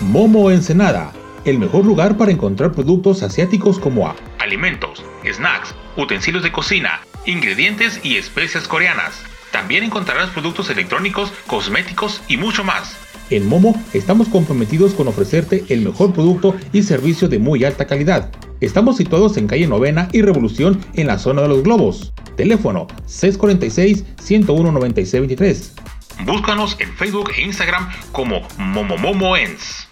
Momo Ensenada, el mejor lugar para encontrar productos asiáticos como alimentos, snacks, utensilios de cocina, ingredientes y especias coreanas. También encontrarás productos electrónicos, cosméticos y mucho más. En Momo estamos comprometidos con ofrecerte el mejor producto y servicio de muy alta calidad. Estamos situados en calle Novena y Revolución en la zona de los globos. Teléfono 646-101-9623. Búscanos en Facebook e Instagram como Momomomoens.